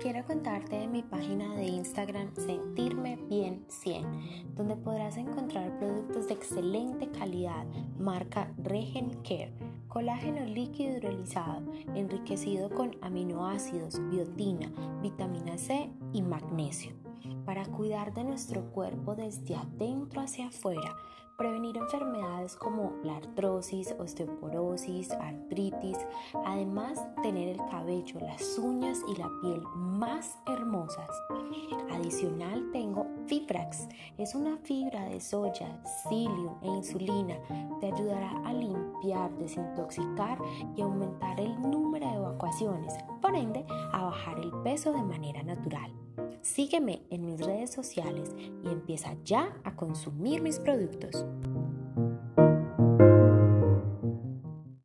quiero contarte de mi página de Instagram Sentirme Bien 100, donde podrás encontrar productos de excelente calidad, marca Regen Care, colágeno líquido hidrolizado, enriquecido con aminoácidos, biotina, vitamina C y magnesio para cuidar de nuestro cuerpo desde adentro hacia afuera, prevenir enfermedades como la artrosis, osteoporosis, artritis, además tener el cabello, las uñas y la piel más hermosas. Adicional Fibrax, es una fibra de soya, psyllium e insulina, te ayudará a limpiar, desintoxicar y aumentar el número de evacuaciones, por ende a bajar el peso de manera natural. Sígueme en mis redes sociales y empieza ya a consumir mis productos.